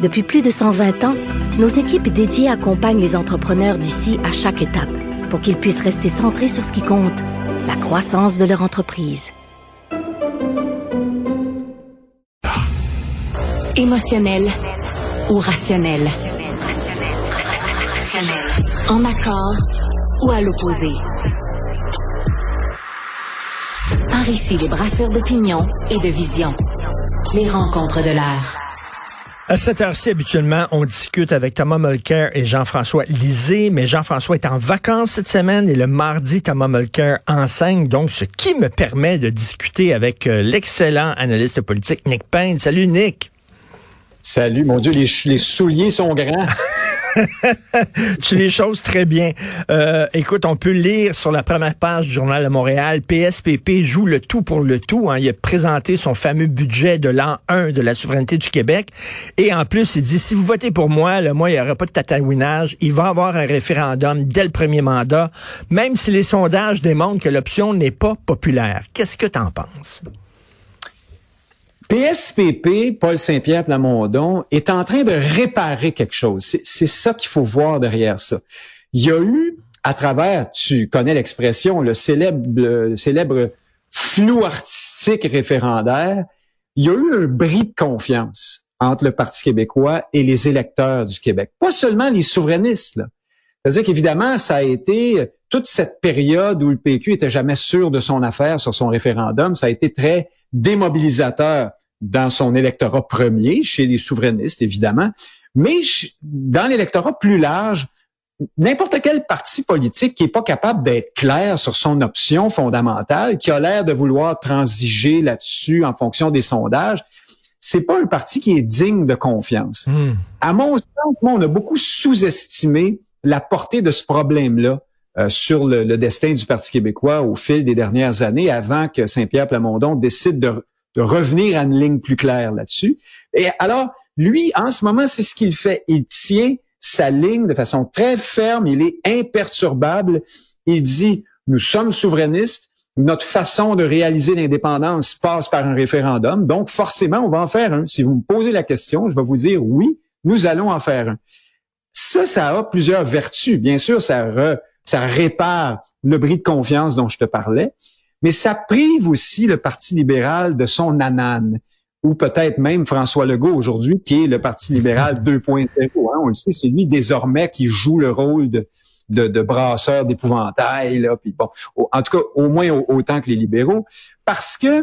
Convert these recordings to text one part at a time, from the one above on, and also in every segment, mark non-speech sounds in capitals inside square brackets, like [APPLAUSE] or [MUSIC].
Depuis plus de 120 ans, nos équipes dédiées accompagnent les entrepreneurs d'ici à chaque étape pour qu'ils puissent rester centrés sur ce qui compte, la croissance de leur entreprise. Émotionnel ou rationnel? En accord ou à l'opposé? Par ici, les brasseurs d'opinion et de vision. Les rencontres de l'air. À cette heure-ci, habituellement, on discute avec Thomas Mulcair et Jean-François Lisée, mais Jean-François est en vacances cette semaine et le mardi, Thomas Mulcair enseigne, donc ce qui me permet de discuter avec euh, l'excellent analyste politique Nick Payne. Salut Nick. Salut, mon Dieu, les, les souliers sont grands. [LAUGHS] [LAUGHS] tu les choses très bien. Euh, écoute, on peut lire sur la première page du Journal de Montréal, PSPP joue le tout pour le tout. Hein. Il a présenté son fameux budget de l'an 1 de la souveraineté du Québec. Et en plus, il dit, si vous votez pour moi, là, moi, il n'y aura pas de tatouinage. Il va avoir un référendum dès le premier mandat, même si les sondages démontrent que l'option n'est pas populaire. Qu'est-ce que tu en penses? PSPP, Paul Saint-Pierre Plamondon, est en train de réparer quelque chose. C'est ça qu'il faut voir derrière ça. Il y a eu, à travers, tu connais l'expression, le célèbre, le célèbre flou artistique référendaire, il y a eu un bris de confiance entre le Parti québécois et les électeurs du Québec. Pas seulement les souverainistes. C'est-à-dire qu'évidemment, ça a été toute cette période où le PQ était jamais sûr de son affaire sur son référendum, ça a été très démobilisateur dans son électorat premier, chez les souverainistes, évidemment, mais dans l'électorat plus large, n'importe quel parti politique qui est pas capable d'être clair sur son option fondamentale, qui a l'air de vouloir transiger là-dessus en fonction des sondages, c'est pas un parti qui est digne de confiance. Hmm. À mon sens, on a beaucoup sous-estimé la portée de ce problème-là euh, sur le, le, destin du Parti québécois au fil des dernières années, avant que Saint-Pierre Plamondon décide de de revenir à une ligne plus claire là-dessus. Et alors, lui, en ce moment, c'est ce qu'il fait. Il tient sa ligne de façon très ferme, il est imperturbable. Il dit, nous sommes souverainistes, notre façon de réaliser l'indépendance passe par un référendum, donc forcément, on va en faire un. Si vous me posez la question, je vais vous dire oui, nous allons en faire un. Ça, ça a plusieurs vertus. Bien sûr, ça, ça répare le bris de confiance dont je te parlais, mais ça prive aussi le Parti libéral de son anane ou peut-être même François Legault aujourd'hui, qui est le Parti libéral [LAUGHS] 2.0. Hein, on le sait, c'est lui désormais qui joue le rôle de, de, de brasseur d'épouvantail. Là, puis bon, en tout cas, au moins autant que les libéraux. Parce que,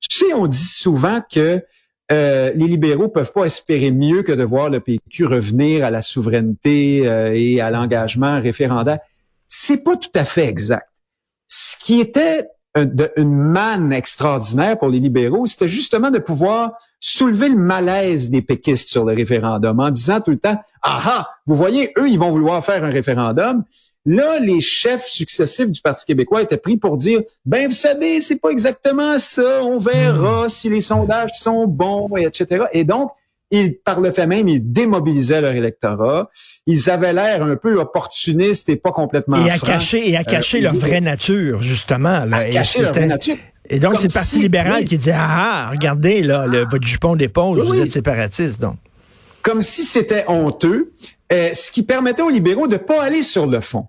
tu sais, on dit souvent que euh, les libéraux peuvent pas espérer mieux que de voir le PQ revenir à la souveraineté euh, et à l'engagement référendaire. C'est pas tout à fait exact. Ce qui était une manne extraordinaire pour les libéraux, c'était justement de pouvoir soulever le malaise des péquistes sur le référendum en disant tout le temps, ah ah, vous voyez, eux, ils vont vouloir faire un référendum. Là, les chefs successifs du Parti québécois étaient pris pour dire, ben, vous savez, c'est pas exactement ça, on verra hmm. si les sondages sont bons, etc. Et donc, ils, par le fait même, ils démobilisaient leur électorat. Ils avaient l'air un peu opportunistes et pas complètement Et à cacher, et à cacher euh, leur vraie nature, justement. Là. À et cacher leur vraie nature. Et donc, c'est le Parti libéral qui dit, ah, ah, regardez, là, le, votre jupon d'épaule, vous êtes séparatiste, donc. Comme si c'était honteux, euh, ce qui permettait aux libéraux de pas aller sur le fond.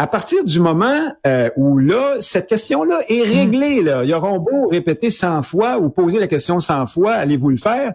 À partir du moment euh, où là, cette question-là est réglée, là, ils auront beau répéter 100 fois ou poser la question 100 fois, allez-vous le faire?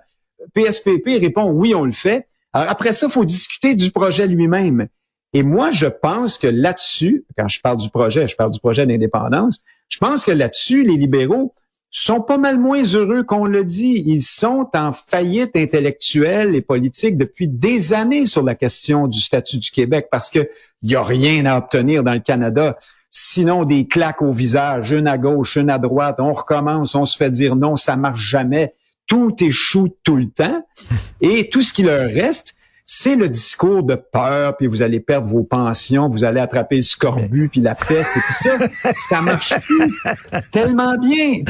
PSPP répond oui, on le fait. Alors après ça, il faut discuter du projet lui-même. Et moi, je pense que là-dessus, quand je parle du projet, je parle du projet d'indépendance, je pense que là-dessus, les libéraux sont pas mal moins heureux qu'on le dit. Ils sont en faillite intellectuelle et politique depuis des années sur la question du statut du Québec parce que il y a rien à obtenir dans le Canada. Sinon, des claques au visage, une à gauche, une à droite, on recommence, on se fait dire non, ça marche jamais tout échoue tout le temps. Et tout ce qui leur reste, c'est le discours de peur, puis vous allez perdre vos pensions, vous allez attraper le scorbut, puis la peste, et tout ça. [LAUGHS] ça marche plus tellement bien.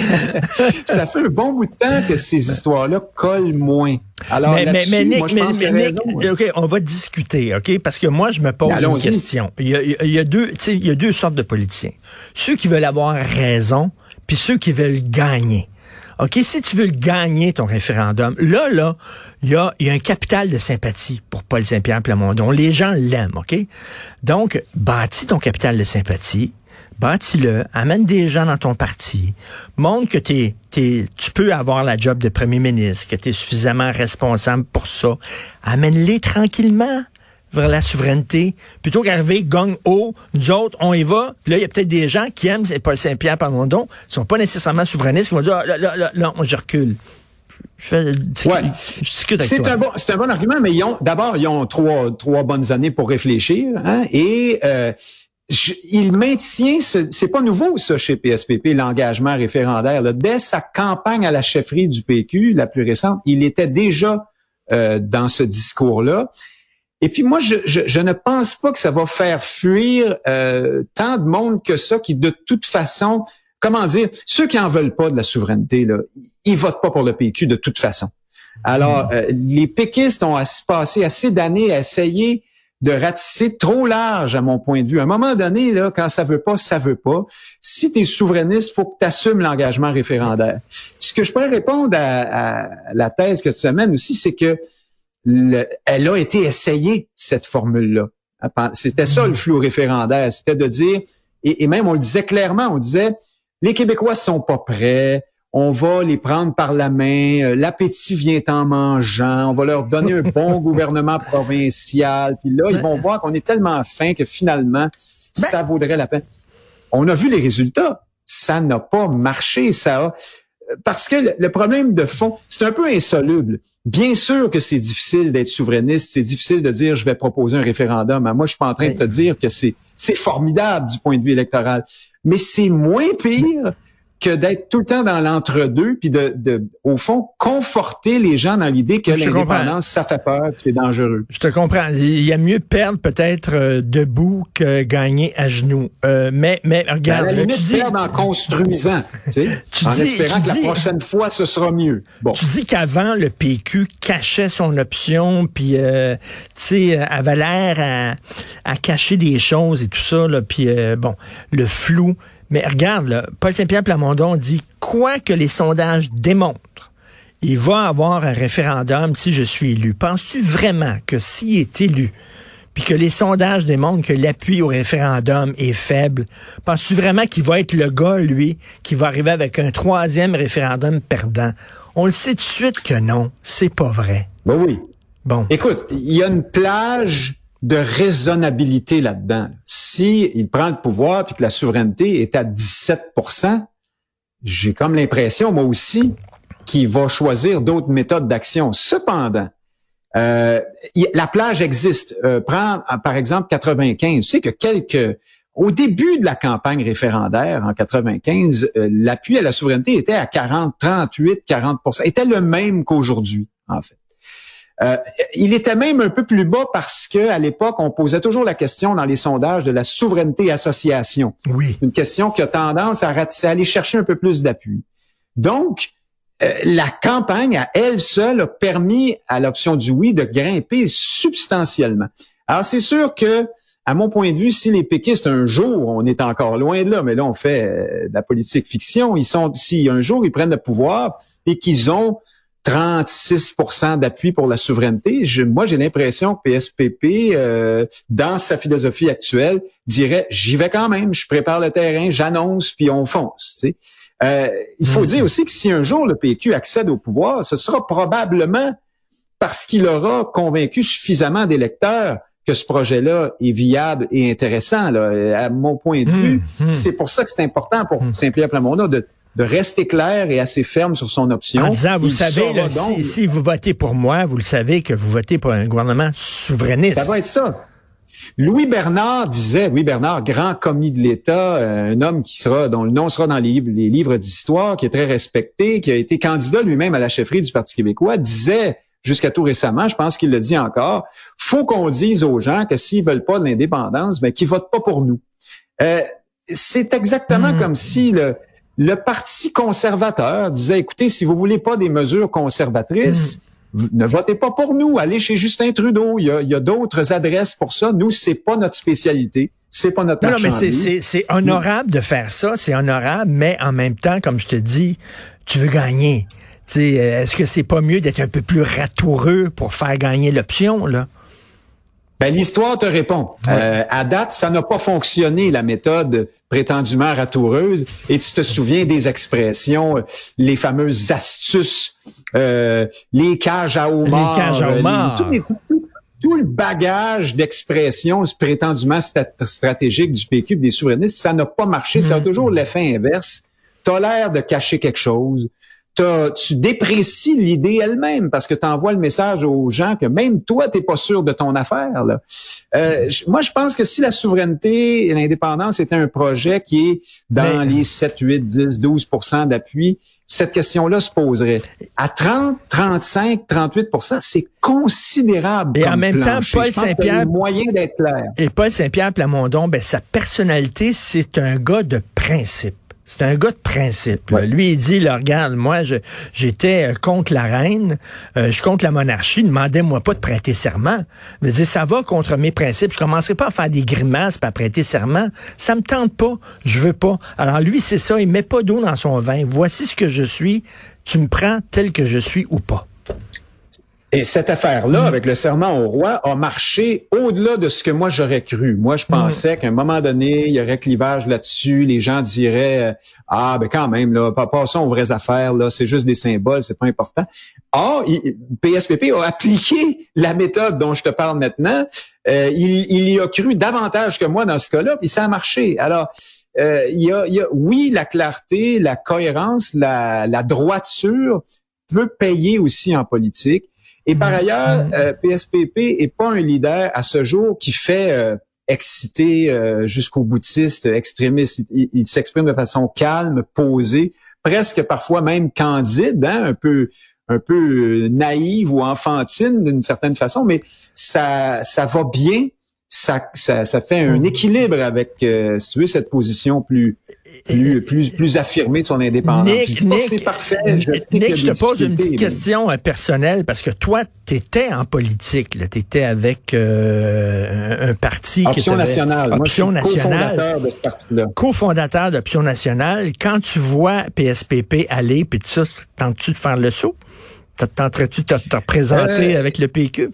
ça fait un bon bout de temps que ces histoires-là collent moins. Alors, mais, mais, Nick, moi, je pense mais, Nick, hein. OK, on va discuter, OK? Parce que moi, je me pose une question. Il y, a, il y a deux, il y a deux sortes de politiciens. Ceux qui veulent avoir raison, puis ceux qui veulent gagner. OK, si tu veux gagner ton référendum, là, là, il y a, un capital de sympathie pour Paul Saint-Pierre Plamondon. Les gens l'aiment, OK? Donc, bâtis ton capital de sympathie, bâtis-le, amène des gens dans ton parti, montre que t'es, t'es, tu peux avoir la job de premier ministre, que tu es suffisamment responsable pour ça. Amène-les tranquillement vers la souveraineté, plutôt qu'arriver gang haut, nous autres, on y va. là, il y a peut-être des gens qui aiment Paul Saint-Pierre Plamondon, qui sont pas nécessairement souverainistes, qui vont dire, ah, là, là, là, non, je recule. Ouais. c'est un bon, c'est un bon argument, mais ils ont, d'abord, ils ont trois, trois bonnes années pour réfléchir, hein, et euh, il maintient, c'est pas nouveau ça chez PSPP, l'engagement référendaire. Là. Dès sa campagne à la chefferie du PQ, la plus récente, il était déjà euh, dans ce discours-là. Et puis moi, je, je, ne pense pas que ça va faire fuir euh, tant de monde que ça qui, de toute façon, comment dire, ceux qui en veulent pas de la souveraineté, là, ils votent pas pour le PQ de toute façon. Alors, euh, les péquistes ont passé assez d'années à essayer de ratisser trop large à mon point de vue. À un moment donné, là, quand ça veut pas, ça veut pas. Si tu es souverainiste, faut que tu assumes l'engagement référendaire. Ce que je pourrais répondre à, à la thèse que tu amènes aussi, c'est que elle a été essayée, cette formule-là. C'était ça le mm. flou référendaire, c'était de dire, et, même on le disait clairement, on disait, les Québécois sont pas prêts, on va les prendre par la main, euh, l'appétit vient en mangeant, on va leur donner un bon [LAUGHS] gouvernement provincial, puis là, ils vont voir qu'on est tellement fin que finalement, ben ça vaudrait la peine. On a vu les résultats. Ça n'a pas marché, ça a parce que le problème de fond, c'est un peu insoluble. Bien sûr que c'est difficile d'être souverainiste, c'est difficile de dire je vais proposer un référendum. Moi, je suis pas en train de te dire que c'est c'est formidable du point de vue électoral, mais c'est moins pire que d'être tout le temps dans l'entre-deux, puis de, de, au fond, conforter les gens dans l'idée que l'indépendance, ça fait peur, c'est dangereux. Je te comprends. Il y a mieux perdre peut-être euh, debout que gagner à genoux. Euh, mais, mais regarde, à la limite, tu dis... perdre en construisant, [LAUGHS] tu sais, en espérant que la prochaine fois, ce sera mieux. Bon. Tu dis qu'avant, le PQ cachait son option, puis, euh, tu sais, avait l'air à, à, cacher des choses et tout ça, là, puis, bon, le flou mais regarde, Paul Saint-Pierre Plamondon dit quoi que les sondages démontrent, il va avoir un référendum si je suis élu. Penses-tu vraiment que s'il est élu, puis que les sondages démontrent que l'appui au référendum est faible, penses-tu vraiment qu'il va être le gars, lui, qui va arriver avec un troisième référendum perdant? On le sait tout de suite que non, c'est pas vrai. Ben oui. Bon. Écoute, il y a une plage de raisonnabilité là-dedans. Si il prend le pouvoir puis que la souveraineté est à 17% j'ai comme l'impression, moi aussi, qu'il va choisir d'autres méthodes d'action. Cependant, euh, la plage existe. Euh, prends, par exemple, 95. Tu sais que quelques... Au début de la campagne référendaire en 95, euh, l'appui à la souveraineté était à 40, 38, 40% était le même qu'aujourd'hui, en fait. Euh, il était même un peu plus bas parce que à l'époque, on posait toujours la question dans les sondages de la souveraineté association. Oui. Une question qui a tendance à, aller chercher un peu plus d'appui. Donc, euh, la campagne à elle seule a permis à l'option du oui de grimper substantiellement. Alors, c'est sûr que, à mon point de vue, si les péquistes, un jour, on est encore loin de là, mais là, on fait euh, de la politique fiction, ils sont, si un jour ils prennent le pouvoir et qu'ils ont 36 d'appui pour la souveraineté. moi, j'ai l'impression que PSPP, euh, dans sa philosophie actuelle, dirait j'y vais quand même, je prépare le terrain, j'annonce, puis on fonce. Euh, il faut hmm. dire aussi que si un jour le PQ accède au pouvoir, ce sera probablement parce qu'il aura convaincu suffisamment d'électeurs que ce projet-là est viable et intéressant. Là. À mon point de hmm. vue, hmm. c'est pour ça que c'est important pour Saint-Pierre Plamondon de de rester clair et assez ferme sur son option. En disant, vous savez, si, vous votez pour moi, vous le savez que vous votez pour un gouvernement souverainiste. Ça va être ça. Louis Bernard disait, Louis Bernard, grand commis de l'État, euh, un homme qui sera, dont le nom sera dans les livres, les livres d'histoire, qui est très respecté, qui a été candidat lui-même à la chefferie du Parti québécois, disait, jusqu'à tout récemment, je pense qu'il le dit encore, faut qu'on dise aux gens que s'ils veulent pas de l'indépendance, ben qu'ils votent pas pour nous. Euh, c'est exactement Hmm. comme si le, le Parti conservateur disait, écoutez, si vous voulez pas des mesures conservatrices, vous ne votez pas pour nous, allez chez Justin Trudeau. Il y a, il y a d'autres adresses pour ça. Nous, c'est pas notre spécialité, c'est pas notre Non, non, mais c'est- marchandise. c'est c'est honorable de faire ça, c'est honorable, mais en même temps, comme je te dis, tu veux gagner. Tu sais, euh, Est-ce que c'est pas mieux d'être un peu plus ratoureux pour faire gagner l'option, là? Ben, l'histoire te répond. Euh, à date, ça n'a pas fonctionné, la méthode prétendument ratoureuse. Et tu te souviens des expressions, euh, les fameuses astuces, euh, les cages à homards. Les cages à les- homards. tous les- tout, tout le bagage d'expressions prétendument stat- stratégiques du PQ des souverainistes, ça n'a pas marché. Ça a Mm. toujours l'effet inverse. T'as l'air de cacher quelque chose. Tu déprécies l'idée elle-même parce que tu envoies le message aux gens que même toi, t'es pas sûr de ton affaire. Là. Euh, je- moi, je pense que si la souveraineté et l'indépendance était un projet qui est dans Mais- les 7, 8, 10, 12% d'appui, cette question-là se poserait. À 30, 35, 38% c'est considérable. Et comme en même temps. Paul Saint-Pierre- moyen d'être clair. Et Paul Saint-Pierre Plamondon, ben, sa personnalité, c'est un gars de principe. C'est un gars de principe. Ouais. Lui, il dit, là, regarde, moi, j'étais euh, contre la reine, euh, je suis contre la monarchie, demandez-moi pas de prêter serment. Veux dire, ça va contre mes principes. Je commencerai pas à faire des grimaces pas à prêter serment. Ça me tente pas. Je veux pas. Alors lui, c'est ça. Il met pas d'eau dans son vin. Voici ce que je suis. Tu me prends tel que je suis ou pas. Et cette affaire-là, avec le serment au roi, a marché au-delà de ce que moi j'aurais cru. Moi, je pensais qu'à un moment donné, il y aurait clivage là-dessus. Les gens diraient euh, ah ben quand même là, pas passons aux vraies affaires là, c'est juste des symboles, c'est pas important. Or, il- PSPP a appliqué la méthode dont je te parle maintenant. Euh, il, il y a cru davantage que moi dans ce cas-là, puis ça a marché. Alors euh, il, y a, il y a, oui, la clarté, la cohérence, la, la droiture peut payer aussi en politique. Et par ailleurs, euh, PSPP est pas un leader à ce jour qui fait euh, exciter euh, jusqu'au boutiste, extrémiste. Il, il s'exprime de façon calme, posée, presque parfois même candide, hein, un peu un peu euh, naïve ou enfantine d'une certaine façon, mais ça ça va bien. Ça, ça, ça fait un équilibre avec, euh, si tu veux, cette position plus plus plus plus affirmée de son indépendance. je que c'est parfait. Je Nick, je te pose une petite mais- question euh, personnelle parce que toi, tu étais en politique. Tu étais avec euh, un, parti qui Option t'avait- nationale. Moi, je suis Option nationale. cofondateur de ce parti-là. cofondateur d'Option nationale. Quand tu vois PSPP aller, puis tout ça, tentes-tu de faire le saut? Tenterais-tu de te, te représenter Euh, avec le PQ?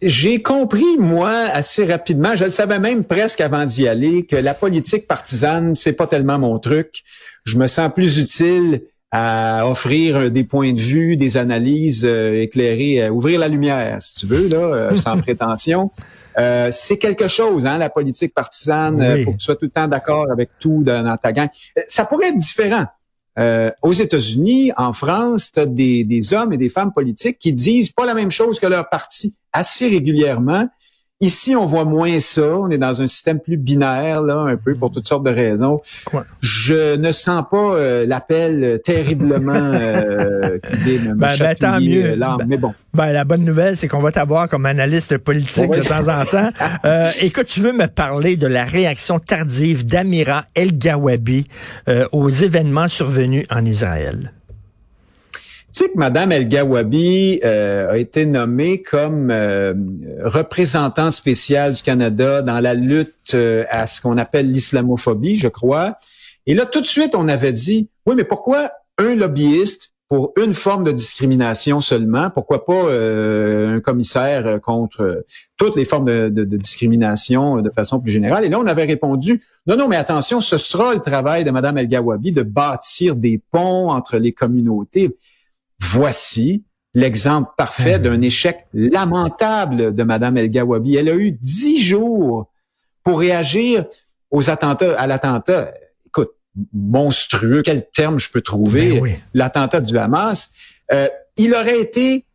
J'ai compris, moi, assez rapidement, je le savais même presque avant d'y aller, que la politique partisane, c'est pas tellement mon truc. Je me sens plus utile à offrir des points de vue, des analyses euh, éclairées, à ouvrir la lumière, si tu veux, là, euh, sans [LAUGHS] prétention. Euh, c'est quelque chose, hein, la politique partisane. euh, Oui. faut que tu sois tout le temps d'accord avec tout dans, dans ta gang. Euh, Ça pourrait être différent. Euh, aux États-Unis, en France, tu as des, des hommes et des femmes politiques qui disent pas la même chose que leur parti assez régulièrement. Ici, on voit moins ça. On est dans un système plus binaire, là, un peu pour toutes sortes de raisons. Quoi? Je ne sens pas euh, l'appel terriblement euh, [LAUGHS] qui vient me Ben, ben, tant mieux. euh. Ben, Mais bon. Ben, la bonne nouvelle, c'est qu'on va t'avoir comme analyste politique de temps en temps. [LAUGHS] Euh, écoute, tu veux me parler de la réaction tardive d'Amira El Gawabi euh, aux événements survenus en Israël? Sais que Madame El Gawabi euh, a été nommée comme euh, représentante spéciale du Canada dans la lutte euh, à ce qu'on appelle l'islamophobie, je crois. Et là, tout de suite, on avait dit, oui, mais pourquoi un lobbyiste pour une forme de discrimination seulement? Pourquoi pas euh, un commissaire contre toutes les formes de, de- de discrimination de façon plus générale? Et là, on avait répondu, non, non, mais attention, ce sera le travail de Madame El Gawabi de bâtir des ponts entre les communautés. Voici l'exemple parfait d'un échec lamentable de Madame El Gawabi. Elle a eu dix jours pour réagir aux attentats, à l'attentat. Écoute, monstrueux, quel terme je peux trouver, Ben oui. l'attentat du Hamas. Euh, il aurait été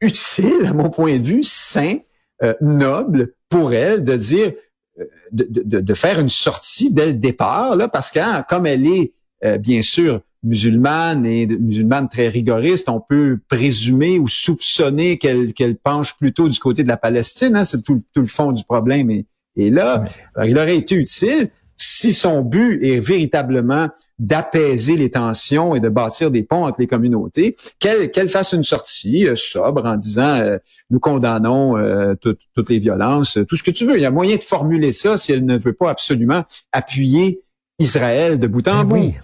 utile, à mon point de vue, sain, euh, noble pour elle de dire, euh, de, de- de faire une sortie dès le départ, là, parce que hein, comme elle est euh, bien sûr musulmane et musulmane très rigoriste, on peut présumer ou soupçonner qu'elle qu'elle penche plutôt du côté de la Palestine. Hein, c'est tout, tout, le fond du problème. Et, et là, il aurait été utile si son but est véritablement d'apaiser les tensions et de bâtir des ponts entre les communautés, qu'elle fasse une sortie euh, sobre en disant euh, nous condamnons euh, toutes les violences, tout ce que tu veux. Il y a moyen de formuler ça si elle ne veut pas absolument appuyer Israël de bout en ben bout.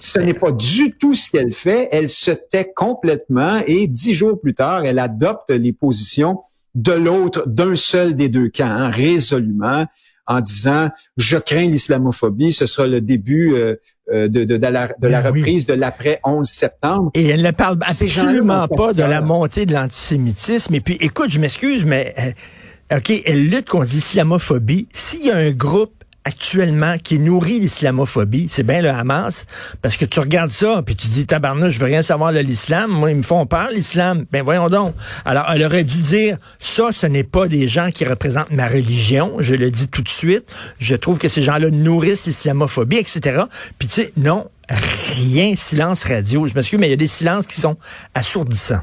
Ce n'est pas du tout ce qu'elle fait. Elle se tait complètement et dix jours plus tard, elle adopte les positions de l'autre, d'un seul des deux camps, hein, résolument en disant je crains l'islamophobie, ce sera le début euh, euh, de, de, de, la, de la ben reprise de l'après 11 septembre. Et elle ne parle absolument pas de la montée de l'antisémitisme. Et puis, écoute, je m'excuse, mais euh, OK, elle lutte contre l'islamophobie. S'il y a un groupe actuellement qui nourrit l'islamophobie, c'est bien le Hamas, parce que tu regardes ça, puis tu dis, tabarnouche, je veux rien savoir de l'islam, moi, ils me font peur, l'islam. Ben voyons donc. Alors, elle aurait dû dire, ça, ce n'est pas des gens qui représentent ma religion, je le dis tout de suite, je trouve que ces gens-là nourrissent l'islamophobie, etc. Puis tu sais, non, rien, silence radio. Je m'excuse, mais il y a des silences qui sont assourdissants.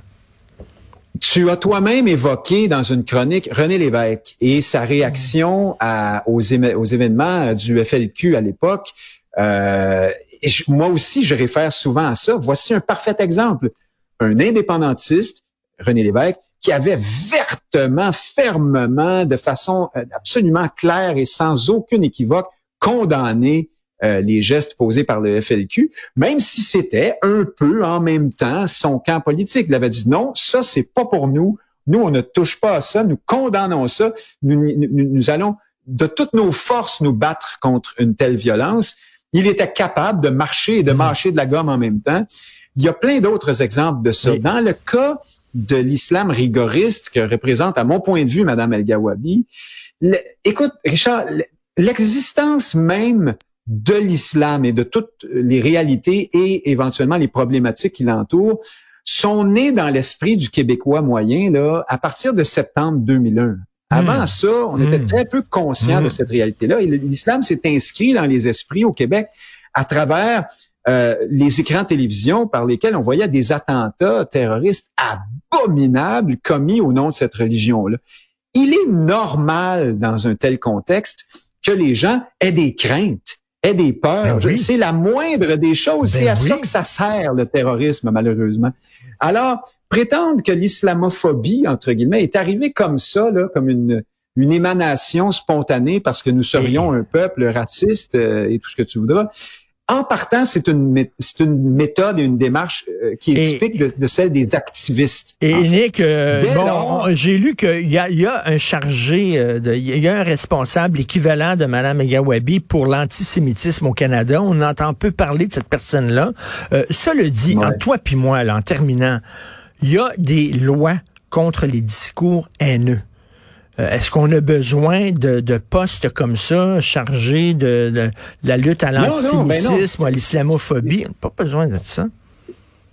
Tu as toi-même évoqué dans une chronique René Lévesque et sa réaction aux, événements du FLQ à l'époque. Euh, moi aussi, je réfère souvent à ça. Voici un parfait exemple. Un indépendantiste, René Lévesque, qui avait vertement, fermement, de façon euh, absolument claire et sans aucune équivoque, condamné euh, les gestes posés par le FLQ, même si c'était un peu en même temps son camp politique. Il avait dit non, ça c'est pas pour nous. Nous, on ne touche pas à ça. Nous condamnons ça. Nous, nous, allons de toutes nos forces nous battre contre une telle violence. Il était capable de marcher et de mmh. mâcher de la gomme en même temps. Il y a plein d'autres exemples de ça. Dans le cas de l'islam rigoriste que représente, à mon point de vue, Madame El Gawabi, écoute, Richard, l'existence même de l'islam et de toutes les réalités et éventuellement les problématiques qui l'entourent sont nées dans l'esprit du Québécois moyen là à partir de septembre 2001. Avant hmm. ça, on était hmm. très peu conscient de hmm. cette réalité-là. Et l'islam s'est inscrit dans les esprits au Québec à travers euh, les écrans de télévision par lesquels on voyait des attentats terroristes abominables commis au nom de cette religion-là. Il est normal dans un tel contexte que les gens aient des craintes des peurs. Ben c'est la moindre des choses. Ben c'est à ça que ça sert le terrorisme, malheureusement. Alors, prétendre que l'islamophobie, entre guillemets, est arrivée comme ça, là, comme une, une émanation spontanée parce que nous serions un peuple raciste euh, et tout ce que tu voudras, en partant, c'est une, c'est une méthode et une démarche euh, qui est typique de, celle des activistes. Et Nick, euh, bon, j'ai lu qu'il y a, il y a un chargé, euh, de, il y a un responsable équivalent de Mme Gawabi pour l'antisémitisme au Canada. On entend peu parler de cette personne-là. cela dit, en toi puis moi, là, en terminant, il y a des lois contre les discours haineux. Euh, est-ce qu'on a besoin de, de, postes comme ça chargés de, la lutte à ben l'antisémitisme ou à l'islamophobie? On n'a pas besoin de ça.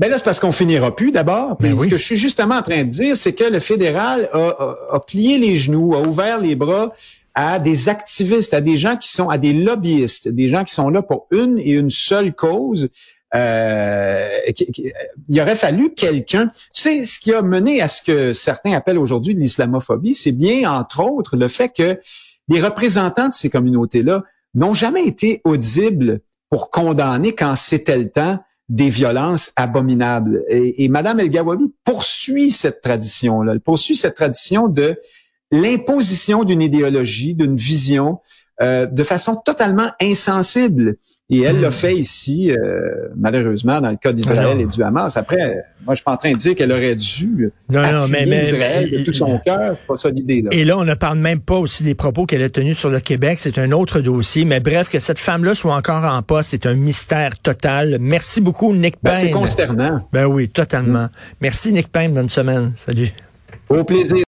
Ben là, c'est parce qu'on finira plus d'abord. Ben ce que je suis justement en train de dire, c'est que le fédéral a, a, plié les genoux, a ouvert les bras à des activistes, à des gens qui sont, à des lobbyistes, des gens qui sont là pour une et une seule cause, euh, il aurait fallu quelqu'un. Tu sais, ce qui a mené à ce que certains appellent aujourd'hui l'islamophobie, c'est bien, entre autres, le fait que les représentants de ces communautés-là n'ont jamais été audibles pour condamner quand c'était le temps des violences abominables. Et, et Madame El Gawabi poursuit cette tradition-là. Elle poursuit cette tradition de l'imposition d'une idéologie, d'une vision, euh, de façon totalement insensible. Et elle l'a hmm. fait ici, euh, malheureusement, dans le cas d'Israël et du Hamas. Après, moi, je suis pas en train de dire qu'elle aurait dû non, non, mais, Israël de tout son cœur. Pas ça l'idée. Et là, on ne parle même pas aussi des propos qu'elle a tenus sur le Québec. C'est un autre dossier. Mais bref, que cette femme-là soit encore en poste, c'est un mystère total. Merci beaucoup, Nick ben, Payne. c'est consternant. Ben oui, totalement. Merci, Nick Payne. Bonne semaine. Salut. Au plaisir.